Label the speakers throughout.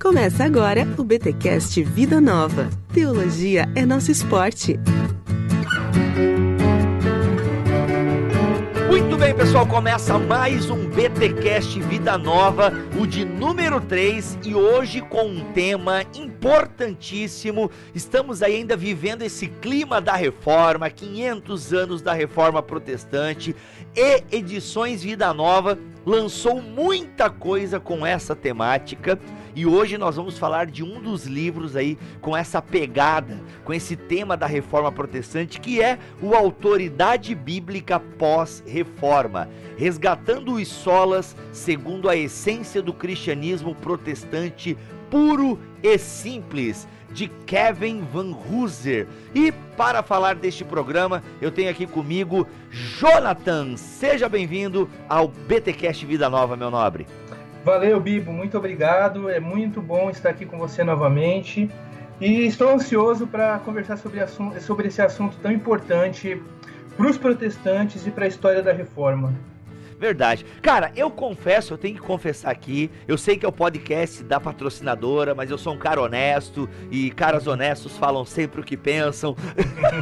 Speaker 1: Começa agora o BTcast Vida Nova. Teologia é nosso esporte.
Speaker 2: Muito bem, pessoal, começa mais um BTcast Vida Nova, o de número 3, e hoje com um tema importantíssimo. Estamos ainda vivendo esse clima da reforma, 500 anos da reforma protestante e Edições Vida Nova lançou muita coisa com essa temática. E hoje nós vamos falar de um dos livros aí com essa pegada, com esse tema da reforma protestante, que é o Autoridade Bíblica Pós-Reforma, resgatando os solas segundo a essência do cristianismo protestante puro e simples de Kevin Van Hooser. E para falar deste programa, eu tenho aqui comigo Jonathan. Seja bem-vindo ao BTcast Vida Nova, meu nobre.
Speaker 3: Valeu, Bibo, muito obrigado. É muito bom estar aqui com você novamente. E estou ansioso para conversar sobre, sobre esse assunto tão importante para os protestantes e para a história da reforma.
Speaker 2: Verdade. Cara, eu confesso, eu tenho que confessar aqui, eu sei que é o podcast da patrocinadora, mas eu sou um cara honesto e caras honestos falam sempre o que pensam.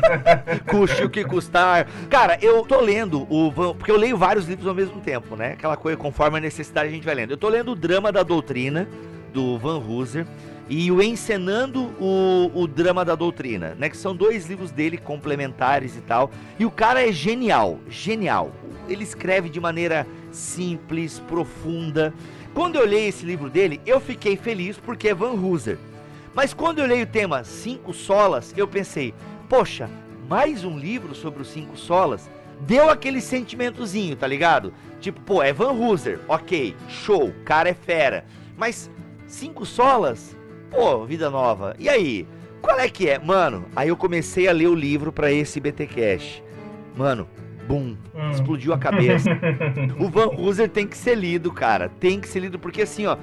Speaker 2: Custe o que custar. Cara, eu tô lendo o porque eu leio vários livros ao mesmo tempo, né? Aquela coisa conforme a necessidade a gente vai lendo. Eu tô lendo o Drama da Doutrina do Van Hooser e o Encenando o, o Drama da Doutrina, né? Que são dois livros dele complementares e tal. E o cara é genial, genial ele escreve de maneira simples, profunda. Quando eu olhei esse livro dele, eu fiquei feliz porque é Van Hooser. Mas quando eu olhei o tema Cinco Solas, eu pensei, poxa, mais um livro sobre os cinco solas? Deu aquele sentimentozinho, tá ligado? Tipo, pô, é Van Hooser, ok, show, cara é fera. Mas cinco solas? Pô, vida nova. E aí? Qual é que é? Mano, aí eu comecei a ler o livro para esse BT Cash. Mano, Bum. Hum. Explodiu a cabeça. o Van Hooser tem que ser lido, cara. Tem que ser lido, porque assim, ó.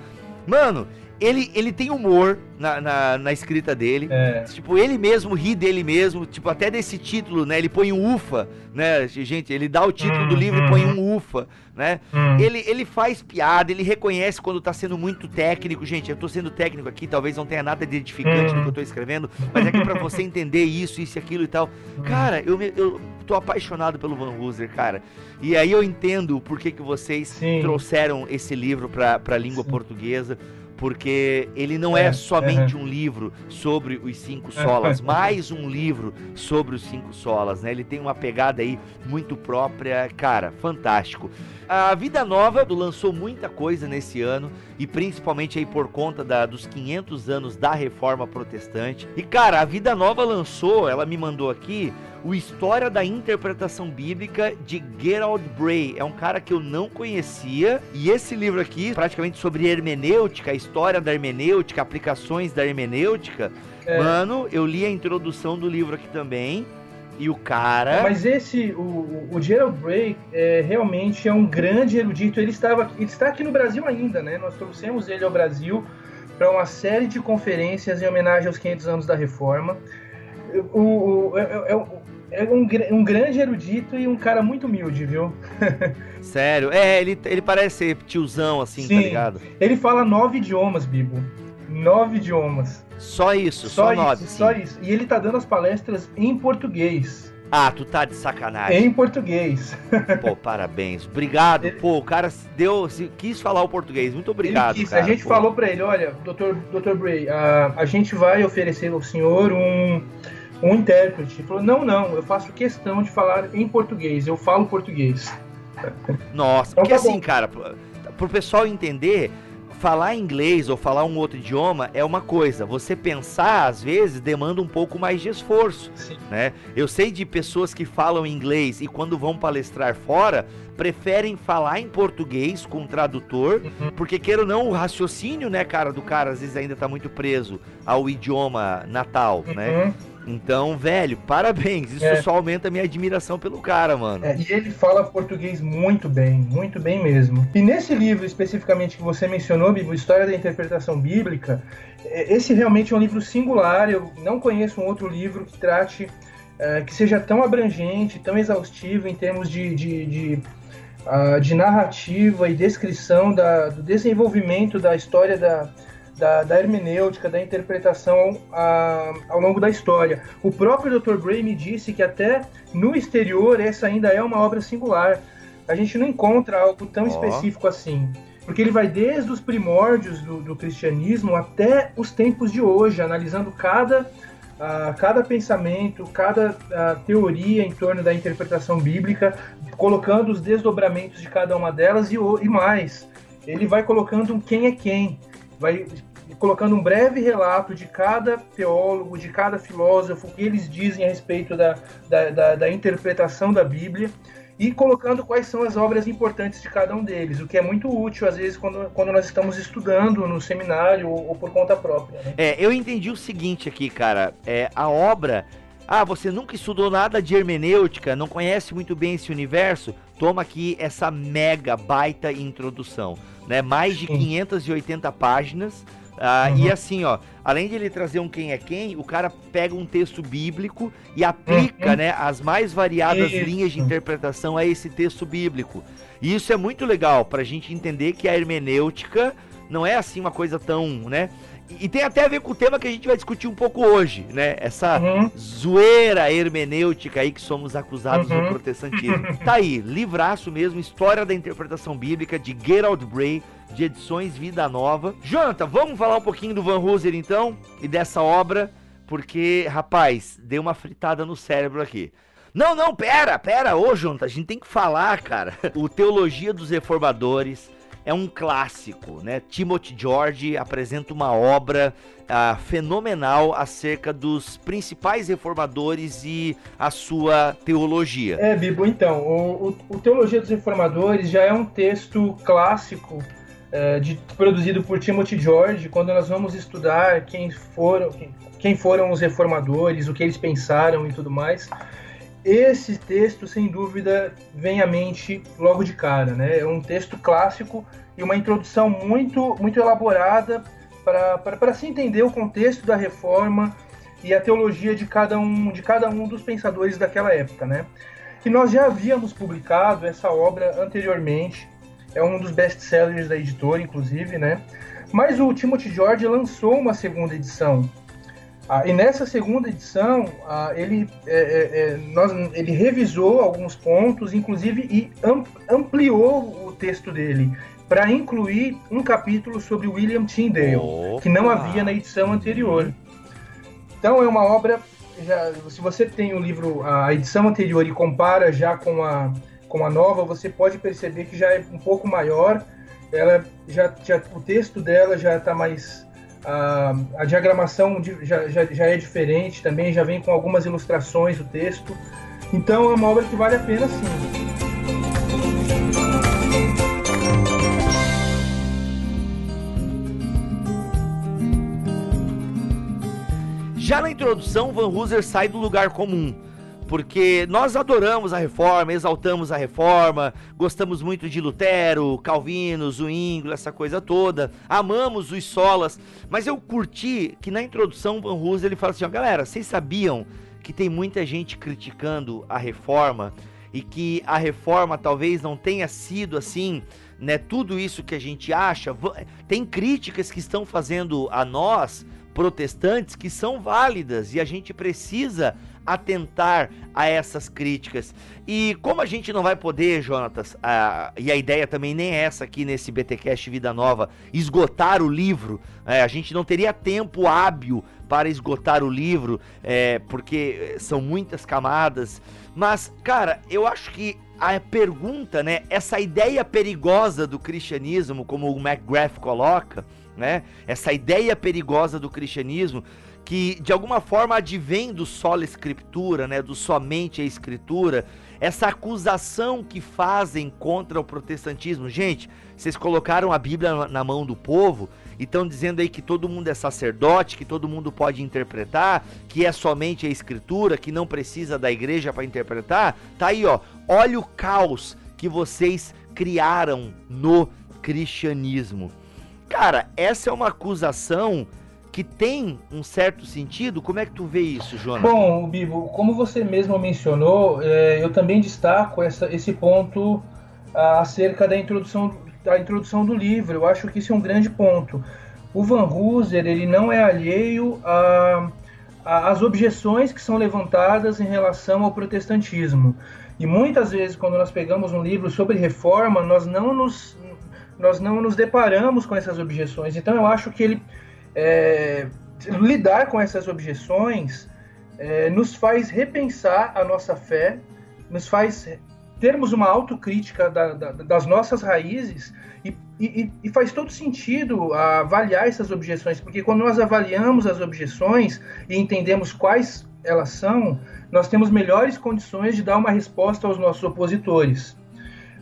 Speaker 2: Mano, ele, ele tem humor na, na, na escrita dele. É. Tipo, ele mesmo ri dele mesmo. Tipo, até desse título, né? Ele põe um ufa, né? Gente, ele dá o título hum, do livro hum. e põe um ufa, né? Hum. Ele, ele faz piada, ele reconhece quando tá sendo muito técnico. Gente, eu tô sendo técnico aqui, talvez não tenha nada de edificante no que eu tô escrevendo, mas é que pra você entender isso, isso e aquilo e tal. Cara, eu, eu tô apaixonado pelo Van Hooser, cara. E aí eu entendo por que, que vocês Sim. trouxeram esse livro pra, pra língua Sim. portuguesa porque ele não é, é somente um livro sobre os cinco solas, mais um livro sobre os cinco solas, né? Ele tem uma pegada aí muito própria, cara, fantástico. A Vida Nova lançou muita coisa nesse ano e principalmente aí por conta da, dos 500 anos da Reforma Protestante. E cara, a Vida Nova lançou, ela me mandou aqui o História da Interpretação Bíblica de Gerald Bray. É um cara que eu não conhecia. E esse livro aqui, praticamente sobre hermenêutica, a história da hermenêutica, aplicações da hermenêutica. É. Mano, eu li a introdução do livro aqui também. E o cara.
Speaker 3: Mas esse, o, o Gerald Bray, é, realmente é um grande erudito. Ele, estava, ele está aqui no Brasil ainda, né? Nós trouxemos ele ao Brasil para uma série de conferências em homenagem aos 500 anos da Reforma. O, o, é, é, é um, um grande erudito e um cara muito humilde, viu?
Speaker 2: Sério? É, ele, ele parece ser tiozão, assim, tá Sim. tá ligado?
Speaker 3: Ele fala nove idiomas, Bibo. Nove idiomas.
Speaker 2: Só isso, só, só nove.
Speaker 3: Isso, só isso. E ele tá dando as palestras em português.
Speaker 2: Ah, tu tá de sacanagem.
Speaker 3: Em português.
Speaker 2: Pô, parabéns. Obrigado. Ele... Pô, o cara deu, quis falar o português. Muito obrigado. Ele quis.
Speaker 3: Cara, a gente pô. falou para ele, olha, Dr. Dr. Bray, a, a gente vai oferecer ao senhor um um intérprete. Ele falou: não, não, eu faço questão de falar em português, eu falo português.
Speaker 2: Nossa, então, porque tá assim, cara, pro pessoal entender, falar inglês ou falar um outro idioma é uma coisa. Você pensar, às vezes, demanda um pouco mais de esforço, Sim. né? Eu sei de pessoas que falam inglês e quando vão palestrar fora, preferem falar em português com tradutor, uhum. porque queira ou não, o raciocínio, né, cara, do cara às vezes ainda tá muito preso ao idioma natal, né? uhum. né? Então, velho, parabéns. Isso é. só aumenta a minha admiração pelo cara, mano.
Speaker 3: É, e ele fala português muito bem, muito bem mesmo. E nesse livro especificamente que você mencionou, Bíblia, História da Interpretação Bíblica, é, esse realmente é um livro singular. Eu não conheço um outro livro que trate, é, que seja tão abrangente, tão exaustivo em termos de, de, de, uh, de narrativa e descrição da, do desenvolvimento da história da da, da hermenêutica, da interpretação a, ao longo da história. O próprio Dr. Gray me disse que até no exterior essa ainda é uma obra singular. A gente não encontra algo tão oh. específico assim. Porque ele vai desde os primórdios do, do cristianismo até os tempos de hoje, analisando cada, uh, cada pensamento, cada uh, teoria em torno da interpretação bíblica, colocando os desdobramentos de cada uma delas e, e mais. Ele vai colocando um quem é quem, vai colocando um breve relato de cada teólogo, de cada filósofo, o que eles dizem a respeito da, da, da, da interpretação da Bíblia e colocando quais são as obras importantes de cada um deles, o que é muito útil, às vezes, quando, quando nós estamos estudando no seminário ou, ou por conta própria. Né?
Speaker 2: É, eu entendi o seguinte aqui, cara. É, a obra. Ah, você nunca estudou nada de hermenêutica, não conhece muito bem esse universo? Toma aqui essa mega baita introdução, né? Mais de Sim. 580 páginas ah, uhum. E assim, ó, além de ele trazer um quem é quem, o cara pega um texto bíblico e aplica, uhum. né, as mais variadas isso. linhas de interpretação a esse texto bíblico. E isso é muito legal para a gente entender que a hermenêutica não é assim uma coisa tão, né? E tem até a ver com o tema que a gente vai discutir um pouco hoje, né? Essa uhum. zoeira hermenêutica aí que somos acusados uhum. no protestantismo. tá aí, livraço mesmo, História da Interpretação Bíblica de Gerald Bray, de Edições Vida Nova. Jonathan, vamos falar um pouquinho do Van Hooser então e dessa obra, porque, rapaz, deu uma fritada no cérebro aqui. Não, não, pera, pera, ô Jonathan, a gente tem que falar, cara. O Teologia dos Reformadores é um clássico, né? Timothy George apresenta uma obra uh, fenomenal acerca dos principais reformadores e a sua teologia.
Speaker 3: É, Bibo, então, o, o, Teologia dos Reformadores já é um texto clássico uh, de, produzido por Timothy George, quando nós vamos estudar quem foram, quem, quem foram os reformadores, o que eles pensaram e tudo mais esse texto, sem dúvida, vem à mente logo de cara. Né? É um texto clássico e uma introdução muito, muito elaborada para se entender o contexto da reforma e a teologia de cada um, de cada um dos pensadores daquela época. Né? E nós já havíamos publicado essa obra anteriormente, é um dos best-sellers da editora, inclusive, né? mas o Timothy George lançou uma segunda edição ah, e nessa segunda edição, ah, ele, é, é, é nós, ele revisou alguns pontos, inclusive, e ampliou o texto dele para incluir um capítulo sobre William Tyndale, Opa. que não havia na edição anterior. Então é uma obra. Já, se você tem o livro, a edição anterior e compara já com a, com a nova, você pode perceber que já é um pouco maior. Ela já, já o texto dela já está mais a, a diagramação já, já, já é diferente também, já vem com algumas ilustrações o texto. Então é uma obra que vale a pena sim.
Speaker 2: Já na introdução, Van Hooser sai do lugar comum porque nós adoramos a reforma, exaltamos a reforma, gostamos muito de Lutero, Calvino, Zwingli, essa coisa toda, amamos os solas, mas eu curti que na introdução Van Hooser ele fala assim, ó, galera, vocês sabiam que tem muita gente criticando a reforma e que a reforma talvez não tenha sido assim, né, tudo isso que a gente acha, tem críticas que estão fazendo a nós protestantes que são válidas e a gente precisa atentar a essas críticas. E como a gente não vai poder, Jonatas, a, e a ideia também nem é essa aqui nesse BTcast Vida Nova, esgotar o livro, é, a gente não teria tempo hábil para esgotar o livro, é, porque são muitas camadas. Mas, cara, eu acho que a pergunta, né, essa ideia perigosa do cristianismo, como o McGrath coloca, né, essa ideia perigosa do cristianismo, que de alguma forma advém do solo escritura, né, do somente a escritura, essa acusação que fazem contra o protestantismo. Gente, vocês colocaram a Bíblia na mão do povo e estão dizendo aí que todo mundo é sacerdote, que todo mundo pode interpretar, que é somente a escritura, que não precisa da igreja para interpretar. Tá aí, ó. Olha o caos que vocês criaram no cristianismo. Cara, essa é uma acusação que tem um certo sentido. Como é que tu vê isso, Jonas?
Speaker 3: Bom, Bibo, como você mesmo mencionou, é, eu também destaco essa, esse ponto ah, acerca da introdução, da introdução do livro. Eu acho que isso é um grande ponto. o Van Hooser ele não é alheio às objeções que são levantadas em relação ao protestantismo. E muitas vezes, quando nós pegamos um livro sobre reforma, nós não nos, nós não nos deparamos com essas objeções. Então, eu acho que ele é, lidar com essas objeções é, nos faz repensar a nossa fé, nos faz termos uma autocrítica da, da, das nossas raízes e, e, e, faz todo sentido avaliar essas objeções, porque quando nós avaliamos as objeções e entendemos quais elas são, nós temos melhores condições de dar uma resposta aos nossos opositores.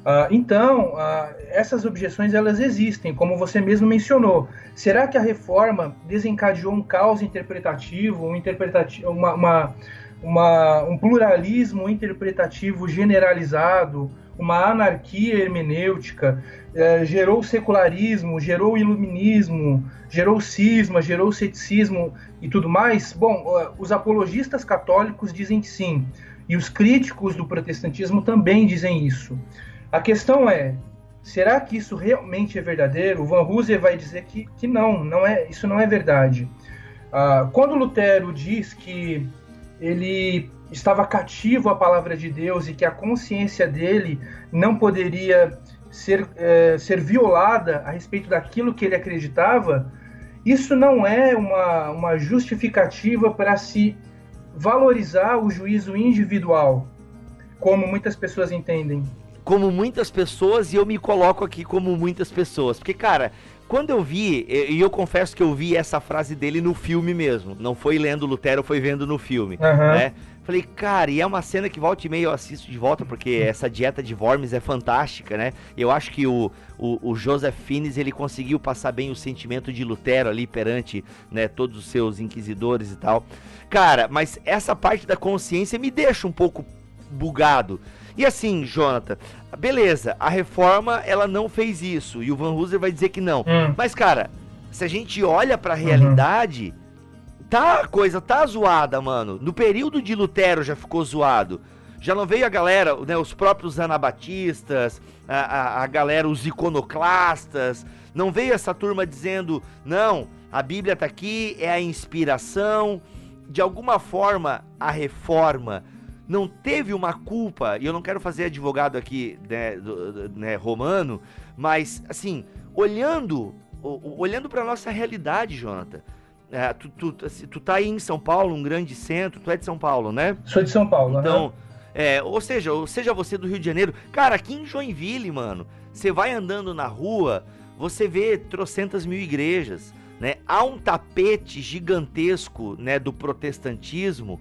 Speaker 3: Uh, então, uh, essas objeções elas existem, como você mesmo mencionou. Será que a reforma desencadeou um caos interpretativo, um, interpretativo, uma, uma uma, um pluralismo interpretativo generalizado, uma anarquia hermenêutica, é, gerou secularismo, gerou iluminismo, gerou cisma, gerou ceticismo e tudo mais? Bom, os apologistas católicos dizem que sim, e os críticos do protestantismo também dizem isso. A questão é, será que isso realmente é verdadeiro? O Van Hooser vai dizer que, que não, não é, isso não é verdade. Ah, quando Lutero diz que ele estava cativo à palavra de Deus e que a consciência dele não poderia ser, é, ser violada a respeito daquilo que ele acreditava, isso não é uma, uma justificativa para se valorizar o juízo individual, como muitas pessoas entendem.
Speaker 2: Como muitas pessoas, e eu me coloco aqui como muitas pessoas. Porque, cara, quando eu vi, e eu confesso que eu vi essa frase dele no filme mesmo, não foi lendo Lutero, foi vendo no filme, uhum. né? Falei, cara, e é uma cena que volta e meia eu assisto de volta, porque essa dieta de Worms é fantástica, né? Eu acho que o, o, o Joseph Fiennes, ele conseguiu passar bem o sentimento de Lutero ali perante né, todos os seus inquisidores e tal. Cara, mas essa parte da consciência me deixa um pouco bugado. E assim, Jonathan, beleza, a reforma ela não fez isso e o Van Hooser vai dizer que não. Hum. Mas cara, se a gente olha para a realidade, uhum. tá a coisa tá zoada, mano. No período de Lutero já ficou zoado. Já não veio a galera, né, os próprios anabatistas, a, a, a galera, os iconoclastas, não veio essa turma dizendo, não, a Bíblia tá aqui, é a inspiração. De alguma forma, a reforma não teve uma culpa, e eu não quero fazer advogado aqui né, do, né, romano, mas assim, olhando olhando para nossa realidade, Jonathan. É, tu, tu, assim, tu tá aí em São Paulo, um grande centro, tu é de São Paulo, né?
Speaker 3: Sou de São Paulo,
Speaker 2: Então, né? é, ou seja, ou seja você do Rio de Janeiro. Cara, aqui em Joinville, mano, você vai andando na rua, você vê trocentas mil igrejas, né? Há um tapete gigantesco, né, do protestantismo,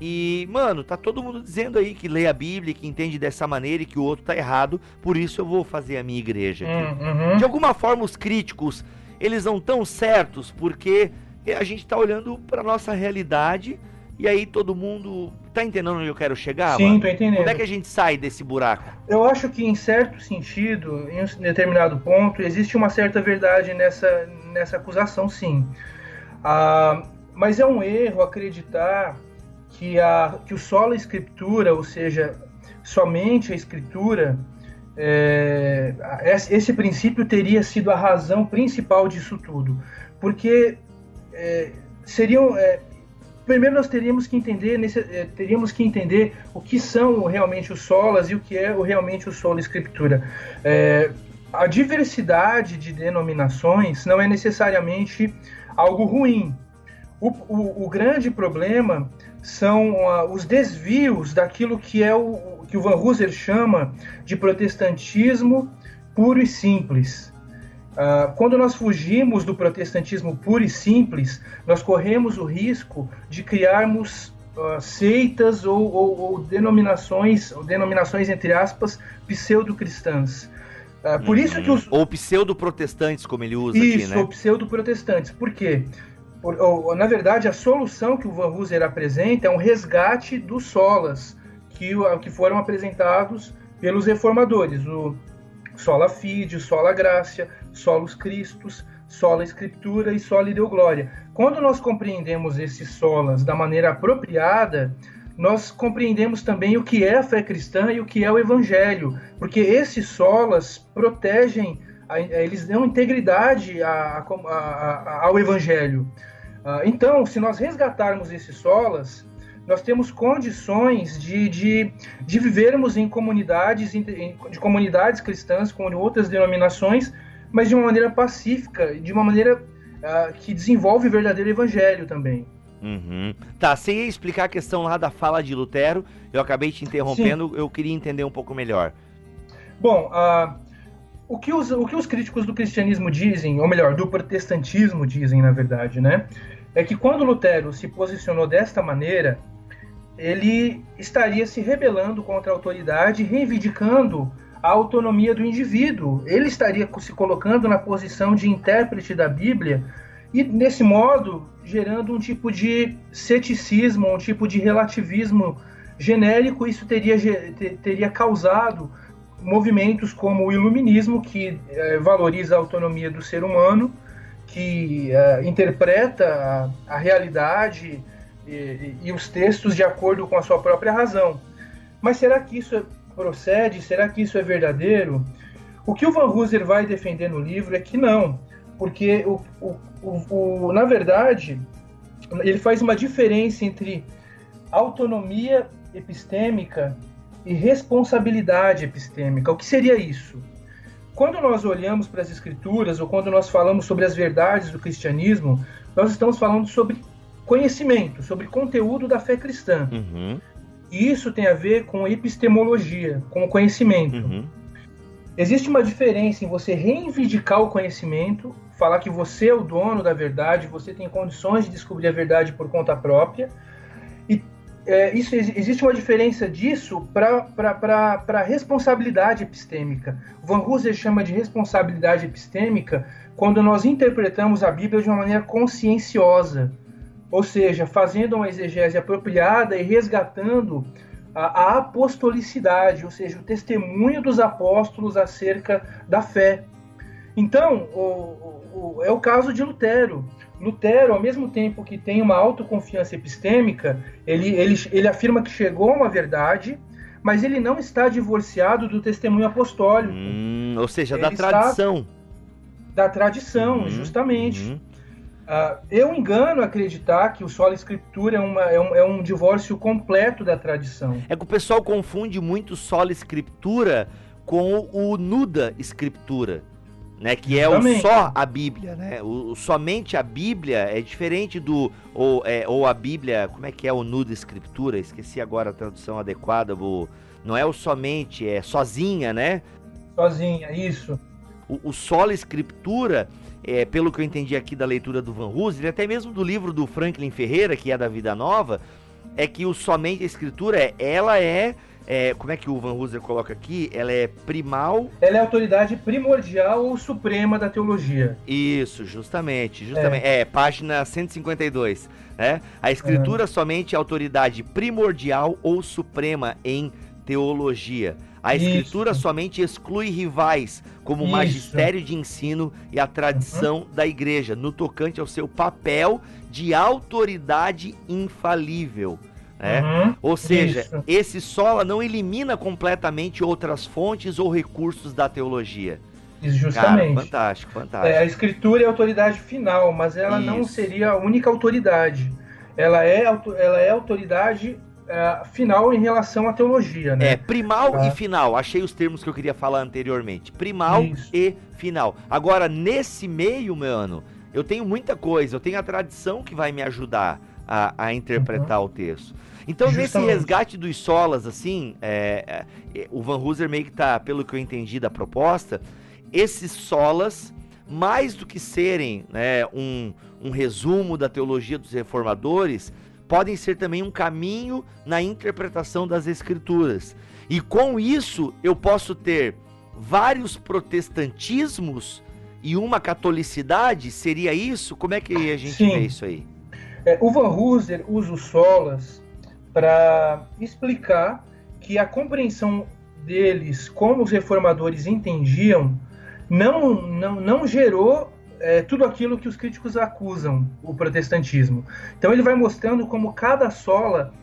Speaker 2: e, mano, tá todo mundo dizendo aí que lê a Bíblia, que entende dessa maneira e que o outro tá errado, por isso eu vou fazer a minha igreja aqui. Uhum. De alguma forma, os críticos, eles não tão certos, porque a gente tá olhando pra nossa realidade e aí todo mundo. Tá entendendo onde eu quero chegar?
Speaker 3: Sim, mano? tô entendendo.
Speaker 2: Como é que a gente sai desse buraco?
Speaker 3: Eu acho que, em certo sentido, em um determinado ponto, existe uma certa verdade nessa, nessa acusação, sim. Ah, mas é um erro acreditar que, a, que o solo escritura, ou seja, somente a escritura, é, esse princípio teria sido a razão principal disso tudo. Porque é, seriam. É, primeiro nós teríamos que entender nesse, é, teríamos que entender o que são realmente os solas e o que é o, realmente o solo escritura. É, a diversidade de denominações não é necessariamente algo ruim. O, o, o grande problema são uh, os desvios daquilo que é o que o Van Hooser chama de protestantismo puro e simples. Uh, quando nós fugimos do protestantismo puro e simples, nós corremos o risco de criarmos uh, seitas ou, ou, ou, denominações, ou denominações entre aspas, pseudo-cristãs. Uh, por uhum. isso que os...
Speaker 2: Ou pseudo-protestantes, como ele usa
Speaker 3: isso,
Speaker 2: aqui, né?
Speaker 3: Isso, ou pseudo-protestantes. Por quê? Por, ou, na verdade, a solução que o Van Hooser apresenta é um resgate dos solas que, que foram apresentados pelos reformadores, o sola fide, sola gracia, solos Christus, sola escritura e sola deu glória. Quando nós compreendemos esses solas da maneira apropriada, nós compreendemos também o que é a fé cristã e o que é o evangelho, porque esses solas protegem a, eles dão integridade a, a, ao Evangelho. Uh, então, se nós resgatarmos esses solas, nós temos condições de, de, de vivermos em comunidades, de comunidades cristãs com outras denominações, mas de uma maneira pacífica, de uma maneira uh, que desenvolve o verdadeiro evangelho também.
Speaker 2: Uhum. Tá, você ia explicar a questão lá da fala de Lutero, eu acabei te interrompendo, Sim. eu queria entender um pouco melhor.
Speaker 3: Bom, uh, o, que os, o que os críticos do cristianismo dizem, ou melhor, do protestantismo dizem, na verdade, né? É que quando Lutero se posicionou desta maneira, ele estaria se rebelando contra a autoridade, reivindicando a autonomia do indivíduo. Ele estaria se colocando na posição de intérprete da Bíblia e, nesse modo, gerando um tipo de ceticismo, um tipo de relativismo genérico. Isso teria, teria causado movimentos como o iluminismo, que eh, valoriza a autonomia do ser humano, que eh, interpreta a, a realidade e, e, os textos de acordo com a sua própria razão. Mas será que isso procede? Será que isso é verdadeiro? O que o Van Hooser vai defender no livro é que não, porque o, o, o, o na verdade ele faz uma diferença entre autonomia epistêmica e responsabilidade epistêmica. O que seria isso? Quando nós olhamos para as escrituras ou quando nós falamos sobre as verdades do cristianismo, nós estamos falando sobre conhecimento, sobre conteúdo da fé cristã. Uhum. E isso tem a ver com epistemologia, com o conhecimento. Uhum. Existe uma diferença em você reivindicar o conhecimento, falar que você é o dono da verdade, você tem condições de descobrir a verdade por conta própria, é, isso, existe uma diferença disso para a responsabilidade epistêmica. Van Hooser chama de responsabilidade epistêmica quando nós interpretamos a Bíblia de uma maneira conscienciosa, ou seja, fazendo uma exegese apropriada e resgatando a, a apostolicidade, ou seja, o testemunho dos apóstolos acerca da fé. Então, o, o, é o caso de Lutero. Lutero, ao mesmo tempo que tem uma autoconfiança epistêmica, ele, ele, ele afirma que chegou a uma verdade, mas ele não está divorciado do testemunho apostólico.
Speaker 2: Hum, ou seja, ele da tradição.
Speaker 3: Da tradição, uhum, justamente. Uh, eu engano acreditar que o solo escritura é, uma, é, um, é um divórcio completo da tradição.
Speaker 2: É que o pessoal confunde muito solo escritura com o nuda escritura né? Que é o só a Bíblia, né? O, o, somente a Bíblia é diferente do ou, é, ou a Bíblia, como é que é o nudo escritura? Esqueci agora a tradução adequada. Não é o somente, é sozinha, né?
Speaker 3: Sozinha, isso.
Speaker 2: O, o solo escritura, é, pelo que eu entendi aqui da leitura do Van Hooser, até mesmo do livro do Franklin Ferreira, que é da Vida Nova, é que o somente a escritura, ela é é, como é que o Van Hooser coloca aqui? Ela é primal.
Speaker 3: Ela é autoridade primordial ou suprema da teologia.
Speaker 2: Isso, justamente. justamente. É, é página 152. Né? A escritura uhum. somente é autoridade primordial ou suprema em teologia. A escritura Isso. somente exclui rivais, como o magistério de ensino e a tradição uhum. da igreja, no tocante ao seu papel de autoridade infalível. Né? Uhum, ou seja, isso. esse sola não elimina completamente outras fontes ou recursos da teologia.
Speaker 3: Justamente.
Speaker 2: Cara, fantástico, fantástico.
Speaker 3: É, a escritura é a autoridade final, mas ela isso. não seria a única autoridade. Ela é, ela é autoridade é, final em relação à teologia, né?
Speaker 2: É, primal ah. e final. Achei os termos que eu queria falar anteriormente. Primal Isso. e final. Agora, nesse meio, mano, eu tenho muita coisa. Eu tenho a tradição que vai me ajudar a, a interpretar uhum. o texto. Então, Justamente. nesse resgate dos solas, assim, é, é, o Van Hooser meio que tá, pelo que eu entendi da proposta, esses solas, mais do que serem né, um, um resumo da teologia dos reformadores, podem ser também um caminho na interpretação das escrituras. E com isso, eu posso ter vários protestantismos e uma catolicidade, seria isso? Como é que a gente Sim. vê isso aí?
Speaker 3: É, o Van Hooser usa o solas para explicar que a compreensão deles, como os reformadores entendiam, não, não, não gerou é, tudo aquilo que os críticos acusam o protestantismo. Então ele vai mostrando como cada sola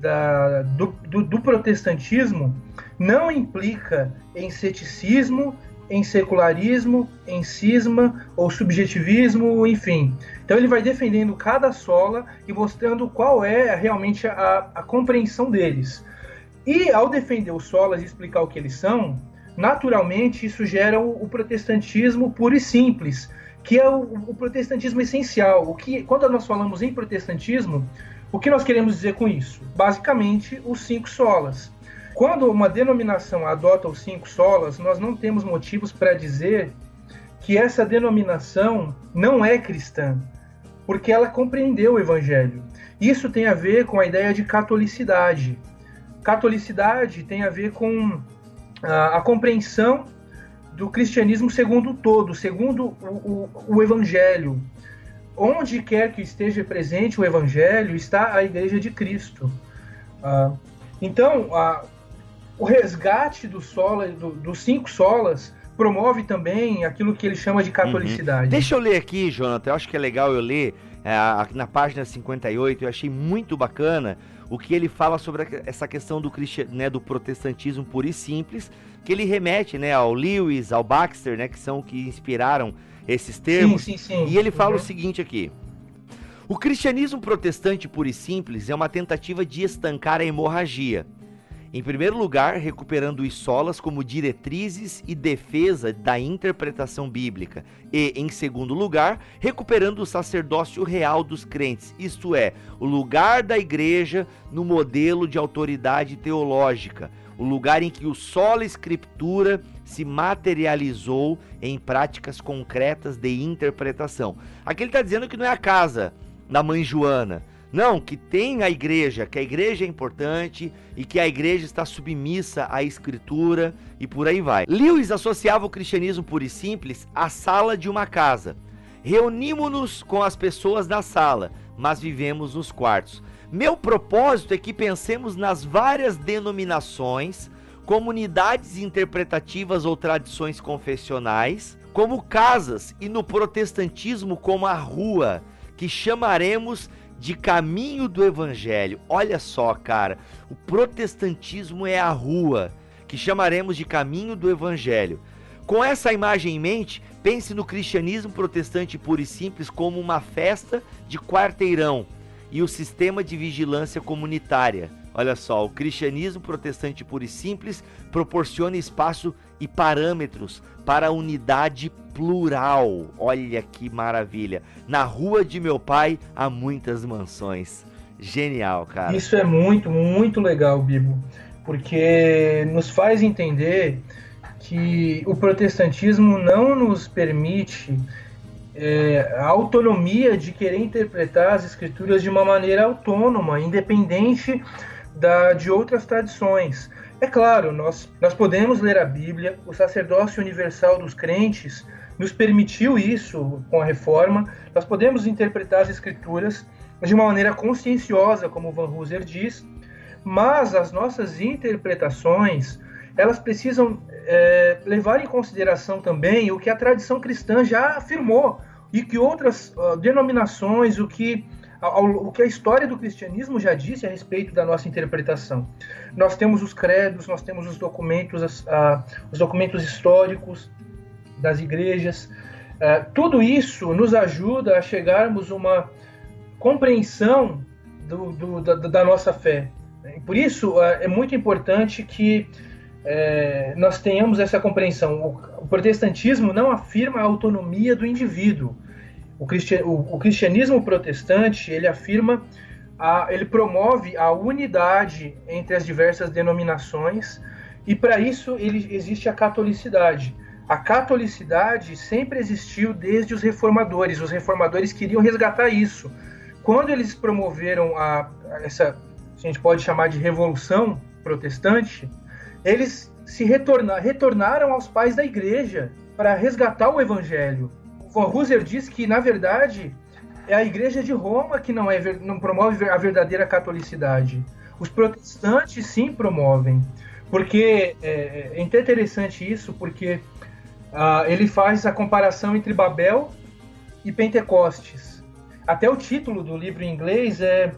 Speaker 3: da, do, do, do protestantismo não implica em ceticismo em secularismo, em cisma ou subjetivismo, enfim. Então ele vai defendendo cada sola e mostrando qual é realmente a, a compreensão deles. E ao defender os solas e explicar o que eles são, naturalmente isso gera o, o protestantismo puro e simples, que é o, o, protestantismo essencial. O que, quando nós falamos em protestantismo, o que nós queremos dizer com isso? Basicamente, os cinco solas. Quando uma denominação adota os cinco solas, nós não temos motivos para dizer que essa denominação não é cristã, porque ela compreendeu o evangelho. Isso tem a ver com a ideia de catolicidade. Catolicidade tem a ver com a, a compreensão do cristianismo segundo o todo, segundo o, o, o evangelho. Onde quer que esteja presente o evangelho, está a igreja de Cristo. Ah, então, o resgate do sola, do, dos cinco solas promove também aquilo que ele chama de catolicidade. Uhum.
Speaker 2: Deixa eu ler aqui, Jonathan, eu acho que é legal eu ler é, na página 58, eu achei muito bacana o que ele fala sobre essa questão do, né, do protestantismo puro e simples, que ele remete né, ao Lewis, ao Baxter, né, que são que inspiraram esses termos. Sim, sim, sim. E ele fala uhum. o seguinte aqui. O cristianismo protestante puro e simples é uma tentativa de estancar a hemorragia em primeiro lugar, recuperando os solas como diretrizes e defesa da interpretação bíblica, e, em segundo lugar, recuperando o sacerdócio real dos crentes, isto é, o lugar da igreja no modelo de autoridade teológica, o lugar em que o sola escritura se materializou em práticas concretas de interpretação. Aqui ele está dizendo que não é a casa da mãe Joana, não, que tem a igreja, que a igreja é importante e que a igreja está submissa à escritura e por aí vai. Lewis associava o cristianismo puro e simples à sala de uma casa. Reunimos-nos com as pessoas da sala, mas vivemos nos quartos. Meu propósito é que pensemos nas várias denominações, comunidades interpretativas ou tradições confessionais, como casas, e no protestantismo como a rua, que chamaremos de caminho do evangelho. Olha só, cara, o protestantismo é a rua que chamaremos de caminho do evangelho. Com essa imagem em mente, pense no cristianismo protestante puro e simples como uma festa de quarteirão e o sistema de vigilância comunitária. Olha só, o cristianismo protestante puro e simples proporciona espaço e parâmetros para a unidade plural. Olha que maravilha. Na rua de meu pai há muitas mansões. Genial, cara.
Speaker 3: Isso é muito, muito legal, Bibo, porque nos faz entender que o protestantismo não nos permite é, a autonomia de querer interpretar as escrituras de uma maneira autônoma, independente da, de outras tradições. É claro, nós, nós podemos ler a Bíblia, o sacerdócio universal dos crentes nos permitiu isso com a reforma, nós podemos interpretar as escrituras de uma maneira conscienciosa, como Van Hooser diz, mas as nossas interpretações elas precisam é, levar em consideração também o que a tradição cristã já afirmou e que outras uh, denominações, o que o que a história do cristianismo já disse a respeito da nossa interpretação. Nós temos os credos, nós temos os documentos, os documentos históricos das igrejas. É, tudo isso nos ajuda a chegarmos a uma compreensão do, do, da, da, nossa fé. Por isso é, é muito importante que é, nós tenhamos essa compreensão. O, o protestantismo não afirma a autonomia do indivíduo o, cristian, o, o cristianismo protestante ele afirma, a, ele promove a unidade entre as diversas denominações e para isso ele, existe a catolicidade. A catolicidade sempre existiu desde os reformadores. Os reformadores queriam resgatar isso. Quando eles promoveram a, essa, a gente pode chamar de revolução protestante, eles se retorna, retornaram aos pais da igreja para resgatar o evangelho. Von Husser diz que, na verdade, é a Igreja de Roma que não, é, não promove a verdadeira catolicidade. Os protestantes sim promovem. Porque é, é interessante isso, porque ah, ele faz a comparação entre Babel e Pentecostes. Até o título do livro em inglês é,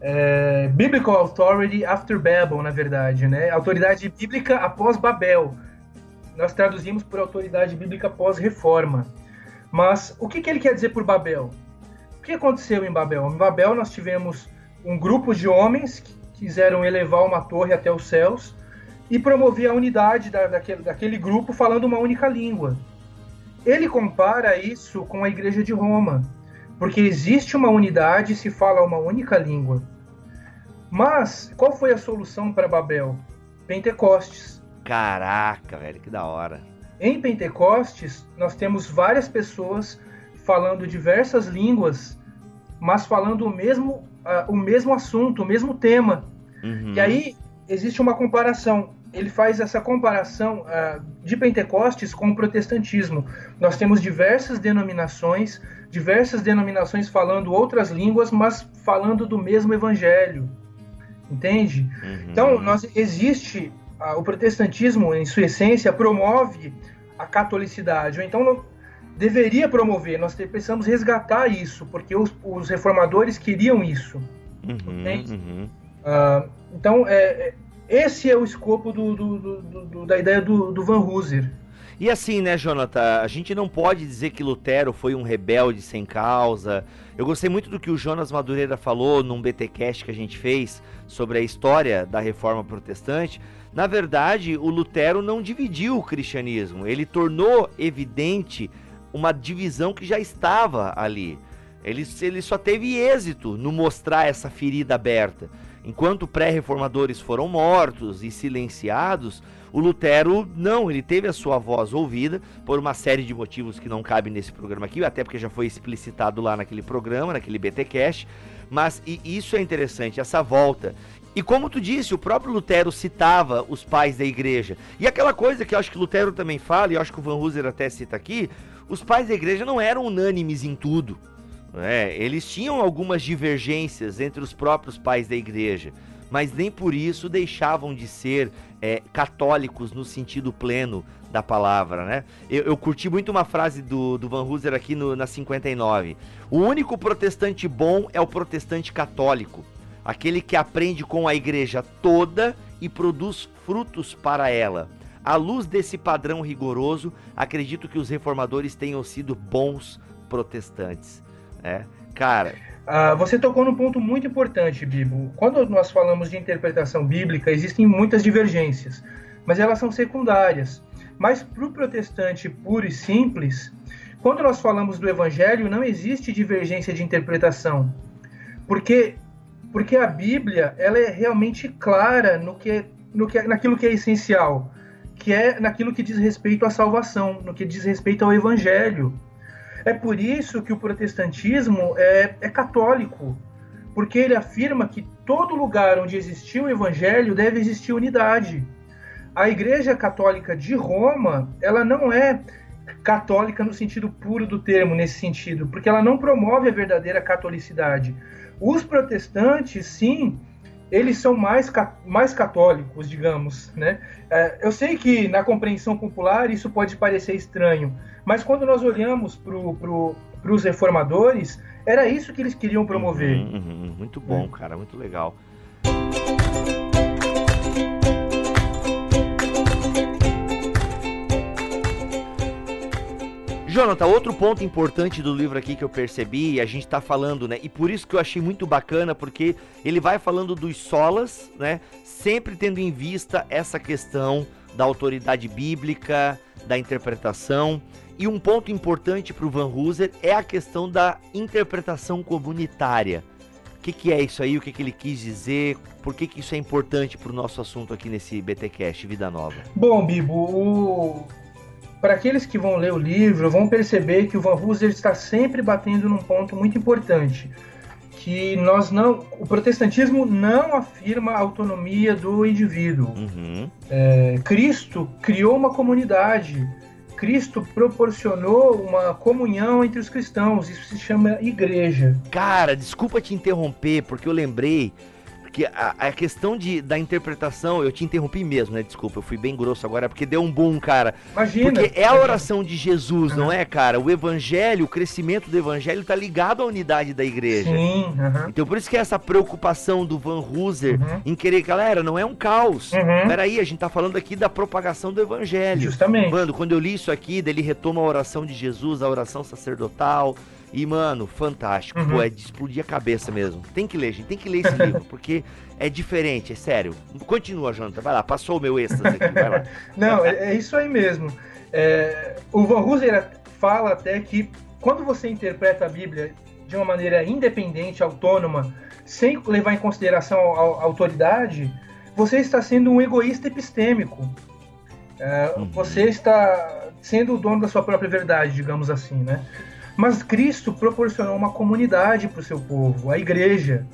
Speaker 3: é Biblical Authority After Babel, na verdade, né? Autoridade bíblica após Babel. nós traduzimos por autoridade bíblica pós-reforma. Mas o que, que ele quer dizer por Babel? O que aconteceu em Babel? Em Babel nós tivemos um grupo de homens que quiseram elevar uma torre até os céus e promover a unidade da, daquele, daquele grupo falando uma única língua. Ele compara isso com a igreja de Roma, porque existe uma unidade e se fala uma única língua. Mas qual foi a solução para Babel? Pentecostes.
Speaker 2: Caraca, velho, que da hora.
Speaker 3: Em Pentecostes, nós temos várias pessoas falando diversas línguas, mas falando o mesmo, uh, o mesmo assunto, o mesmo tema. Uhum. E aí existe uma comparação. Ele faz essa comparação uh, de Pentecostes com o protestantismo. Nós temos diversas denominações, diversas denominações falando outras línguas, mas falando do mesmo evangelho. Entende? Uhum. Então, nós, existe o protestantismo, em sua essência, promove a catolicidade, ou então não, deveria promover. Nós precisamos resgatar isso, porque os, os reformadores queriam isso. Uhum, uhum. Uh, então, é, é, esse é o escopo do, do, do, da ideia do, Van Hooser.
Speaker 2: E assim, né, Jonathan, a gente não pode dizer que Lutero foi um rebelde sem causa. Eu gostei muito do que o Jonas Madureira falou num BTcast que a gente fez sobre a história da reforma protestante. Na verdade, o Lutero não dividiu o cristianismo, ele tornou evidente uma divisão que já estava ali. Ele, ele só teve êxito no mostrar essa ferida aberta. Enquanto pré-reformadores foram mortos e silenciados, o Lutero não, ele teve a sua voz ouvida por uma série de motivos que não cabem nesse programa aqui, até porque já foi explicitado lá naquele programa, naquele BTcast. Mas e isso é interessante, essa volta. E como tu disse, o próprio Lutero citava os pais da igreja. E aquela coisa que eu acho que Lutero também fala, e eu acho que o Van Hooser até cita aqui, os pais da igreja não eram unânimes em tudo. Né? Eles tinham algumas divergências entre os próprios pais da igreja, mas nem por isso deixavam de ser é, católicos no sentido pleno da palavra, né? Eu, eu, curti muito uma frase do, do Van Hooser aqui no, na 59. O único protestante bom é o protestante católico aquele que aprende com a igreja toda e produz frutos para ela. À luz desse padrão rigoroso, acredito que os reformadores tenham sido bons protestantes. É, cara.
Speaker 3: Ah, você tocou num ponto muito importante, Bibo. Quando nós falamos de interpretação bíblica, existem muitas divergências, mas elas são secundárias. Mas para o protestante puro e simples, quando nós falamos do evangelho, não existe divergência de interpretação. Porque porque a Bíblia ela é realmente clara no que, no que, naquilo que é essencial, que é naquilo que diz respeito à salvação, no que diz respeito ao Evangelho. É por isso que o protestantismo é, é católico, porque ele afirma que todo lugar onde existiu o Evangelho deve existir unidade. A Igreja Católica de Roma, ela não é católica no sentido puro do termo, nesse sentido, porque ela não promove a verdadeira catolicidade. Os protestantes, sim, eles são mais, mais católicos, digamos, né? É, eu sei que na compreensão popular isso pode parecer estranho, mas quando nós olhamos para pro, os reformadores, era isso que eles queriam promover. Uhum,
Speaker 2: uhum, muito bom, é. cara, muito legal. Jonathan, outro ponto importante do livro aqui que eu percebi, a gente tá falando, né? E por isso que eu achei muito bacana, porque ele vai falando dos solas, né? Sempre tendo em vista essa questão da autoridade bíblica, da interpretação. E um ponto importante para o Van Hooser é a questão da interpretação comunitária. O que, que é isso aí? O que, que ele quis dizer? Por que, que isso é importante para o nosso assunto aqui nesse BTcast Vida Nova?
Speaker 3: Bom, Bibo, o para aqueles que vão ler o livro, vão perceber que o Van Hooser está sempre batendo num ponto muito importante, que nós não, o protestantismo não afirma a autonomia do indivíduo. Uhum. É, Cristo criou uma comunidade. Cristo proporcionou uma comunhão entre os cristãos. Isso se chama igreja.
Speaker 2: Cara, desculpa te interromper, porque eu lembrei que a, a, questão de, da interpretação, eu te interrompi mesmo, né? Desculpa, eu fui bem grosso agora, porque deu um boom, cara.
Speaker 3: Imagina.
Speaker 2: Porque é a oração de Jesus, uhum. não é, cara? O evangelho, o crescimento do evangelho tá ligado à unidade da igreja.
Speaker 3: Sim. Uhum.
Speaker 2: Então por isso que é essa preocupação do Van Hooser uhum. em querer, galera, não é um caos. Uhum. Peraí, a gente tá falando aqui da propagação do evangelho.
Speaker 3: Justamente.
Speaker 2: Quando, quando eu li isso aqui, ele retoma a oração de Jesus, a oração sacerdotal. E, mano, fantástico. Uhum. Pô, é de explodir a cabeça mesmo. Tem que ler, gente. Tem que ler esse livro, porque é diferente, é sério. Continua, Jonathan. Vai lá, passou o meu êxtase aqui, vai lá.
Speaker 3: Não, é, é, isso aí mesmo. É, o Van Hooser fala até que quando você interpreta a Bíblia de uma maneira independente, autônoma, sem levar em consideração a, a autoridade, você está sendo um egoísta epistêmico. É, uhum. Você está sendo o dono da sua própria verdade, digamos assim, né? Mas Cristo proporcionou uma comunidade para o seu povo, a igreja.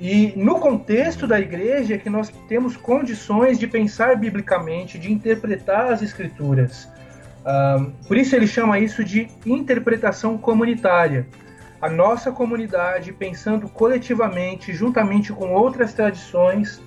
Speaker 3: E no contexto da igreja é que nós temos condições de pensar biblicamente, de interpretar as escrituras. Uh, por isso ele chama isso de interpretação comunitária. A nossa comunidade, pensando coletivamente, juntamente com outras tradições,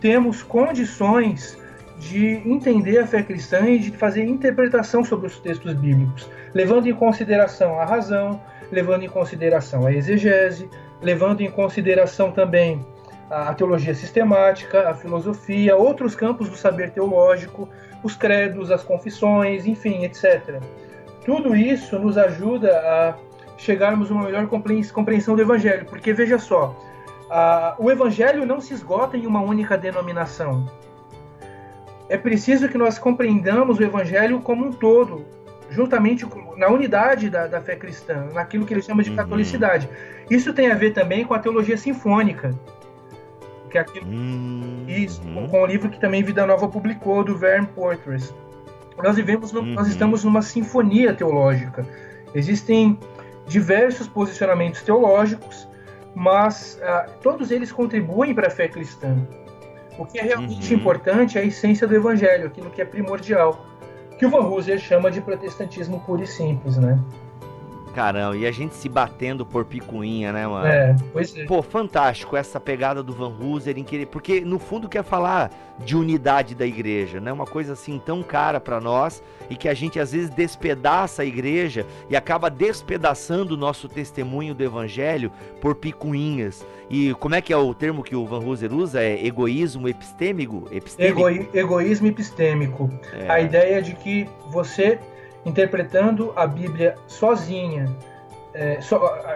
Speaker 3: temos condições de entender a fé cristã e de fazer interpretação sobre os textos bíblicos, levando em consideração a razão, levando em consideração a exegese, levando em consideração também a teologia sistemática, a filosofia, outros campos do saber teológico, os credos, as confissões, enfim, etc. Tudo isso nos ajuda a chegarmos a uma melhor compreensão do Evangelho, porque veja só, a, o Evangelho não se esgota em uma única denominação é preciso que nós compreendamos o Evangelho como um todo, juntamente com, na unidade da, da, fé cristã, naquilo que ele chama de uhum. catolicidade. Isso tem a ver também com a teologia sinfônica, que é aquilo, uhum. isso, com, com, o livro que também Vida Nova publicou do Vern Portres. Nós vivemos, no, uhum. nós estamos numa sinfonia teológica. Existem diversos posicionamentos teológicos, mas uh, todos eles contribuem para a fé cristã. O que é realmente uhum. importante é a essência do evangelho, aquilo que é primordial, que o Van Hooser chama de protestantismo puro e simples, né?
Speaker 2: Caramba, e a gente se batendo por picuinha, né, mano?
Speaker 3: É, pois é.
Speaker 2: Pô, fantástico essa pegada do Van Hooser em querer, porque no fundo quer falar de unidade da igreja, né? Uma coisa assim tão cara para nós e que a gente às vezes despedaça a igreja e acaba despedaçando o nosso testemunho do evangelho por picuinhas. E como é que é o termo que o Van Hooser usa? É egoísmo epistêmico?
Speaker 3: epistêmico? Ego, egoísmo epistêmico. É. A ideia de que você interpretando a Bíblia sozinha, é,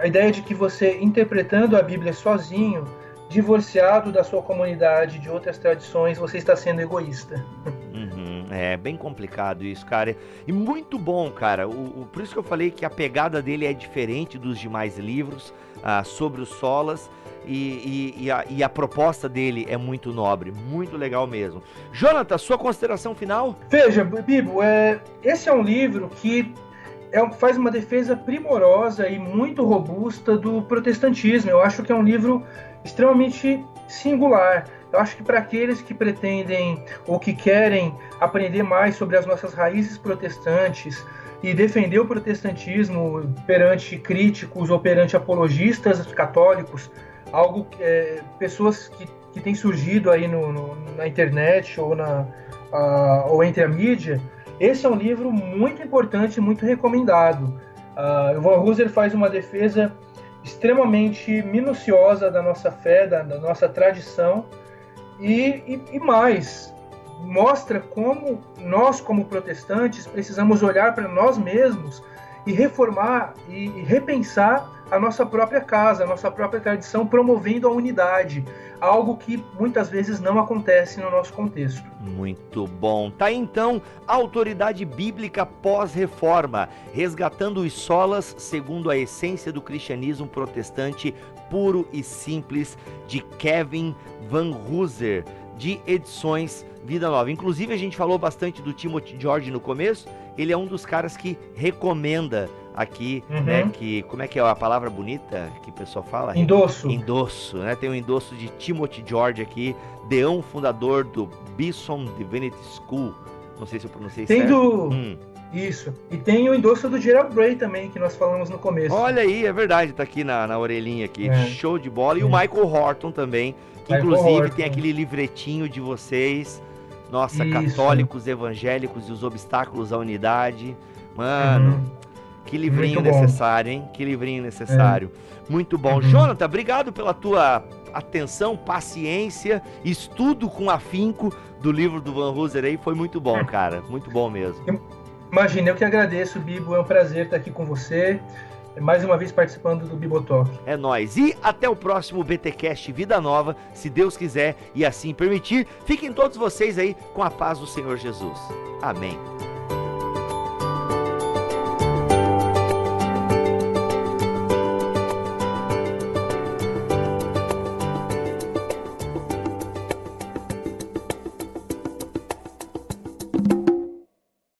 Speaker 3: a ideia de que você interpretando a Bíblia sozinho, divorciado da sua comunidade, de outras tradições, você está sendo egoísta.
Speaker 2: Uhum, é bem complicado isso, cara. E muito bom, cara. O, o, por isso que eu falei que a pegada dele é diferente dos demais livros ah, sobre os solas e, e, e, a, e, a, proposta dele é muito nobre, muito legal mesmo. Jonathan, sua consideração final?
Speaker 3: Veja, Bibo, é, esse é um livro que é, faz uma defesa primorosa e muito robusta do protestantismo. Eu acho que é um livro extremamente singular. Eu acho que para aqueles que pretendem ou que querem aprender mais sobre as nossas raízes protestantes, e defender o protestantismo perante críticos ou perante apologistas católicos algo é, pessoas que, que têm surgido aí no, no, na internet ou na uh, ou entre a mídia esse é um livro muito importante muito recomendado. Uh, o Van Hooser faz uma defesa extremamente minuciosa da nossa fé da, da nossa tradição e, e, e mais mostra como nós como protestantes precisamos olhar para nós mesmos e reformar e, e repensar a nossa própria casa, a nossa própria tradição, promovendo a unidade, algo que muitas vezes não acontece no nosso contexto.
Speaker 2: Muito bom. Tá então a autoridade bíblica pós-reforma, resgatando os solas segundo a essência do cristianismo protestante puro e simples de Kevin Van Hooser, de edições Vida Nova. Inclusive a gente falou bastante do Timothy George no começo, ele é um dos caras que recomenda aqui, uhum. né? Que como é que é a palavra bonita que o pessoal fala?
Speaker 3: Endosso.
Speaker 2: Endosso, né? Tem um endosso de Timothy George aqui, deão fundador do Bison Divinity School. Não sei se eu pronunciei
Speaker 3: Tem certo. Do... Hum. Isso. E tem o endosso do Gerald Bray também, que nós falamos no começo.
Speaker 2: Olha aí, é verdade, tá aqui na, na orelhinha aqui. É. Show de bola. E é. o Michael Horton também, que Michael inclusive Horton. tem aquele livretinho de vocês. Nossa, Isso. católicos, evangélicos e os obstáculos à unidade. Mano, uhum. Que livrinho necessário, hein? Que livrinho necessário. É. Muito bom. Uhum. Jonathan, obrigado pela tua atenção, paciência, estudo com afinco do livro do Van Hooser aí. Foi muito bom, cara. Muito bom mesmo.
Speaker 3: Imagina, eu que agradeço, Bibo. É um prazer estar aqui com você. Mais uma vez participando do Bibotalk.
Speaker 2: É nós. E até o próximo BTcast Vida Nova, se Deus quiser e assim permitir. Fiquem todos vocês aí com a paz do Senhor Jesus. Amém.